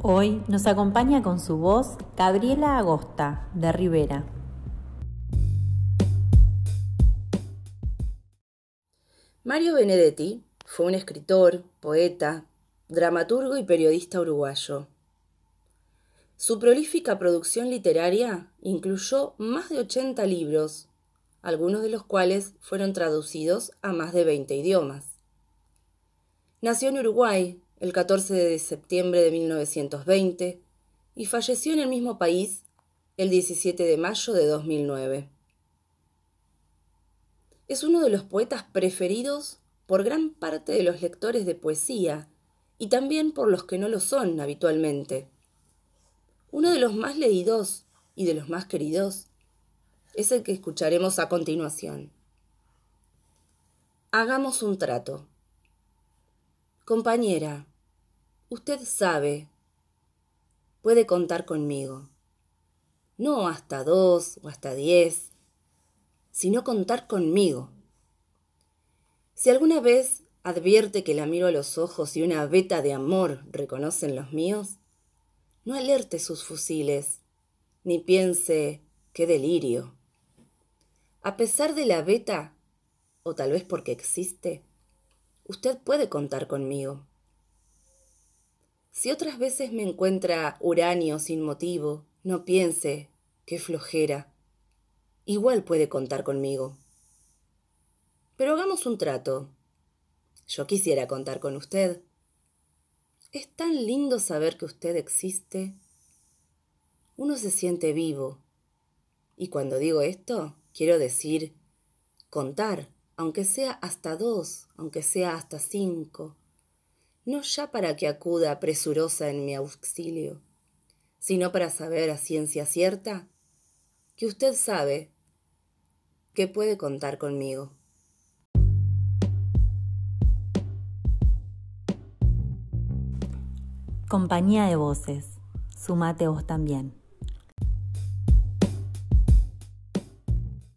Hoy nos acompaña con su voz Gabriela Agosta, de Rivera. Mario Benedetti fue un escritor, poeta, dramaturgo y periodista uruguayo. Su prolífica producción literaria incluyó más de 80 libros, algunos de los cuales fueron traducidos a más de 20 idiomas. Nació en Uruguay el 14 de septiembre de 1920 y falleció en el mismo país el 17 de mayo de 2009. Es uno de los poetas preferidos por gran parte de los lectores de poesía y también por los que no lo son habitualmente. Uno de los más leídos y de los más queridos es el que escucharemos a continuación. Hagamos un trato. Compañera, usted sabe, puede contar conmigo. No hasta dos o hasta diez, sino contar conmigo. Si alguna vez advierte que la miro a los ojos y una veta de amor reconocen los míos, no alerte sus fusiles, ni piense qué delirio. A pesar de la veta, o tal vez porque existe, usted puede contar conmigo. Si otras veces me encuentra uranio sin motivo, no piense, qué flojera. Igual puede contar conmigo. Pero hagamos un trato. Yo quisiera contar con usted. Es tan lindo saber que usted existe. Uno se siente vivo. Y cuando digo esto, quiero decir contar aunque sea hasta dos, aunque sea hasta cinco, no ya para que acuda presurosa en mi auxilio, sino para saber a ciencia cierta que usted sabe que puede contar conmigo. Compañía de voces, sumate vos también.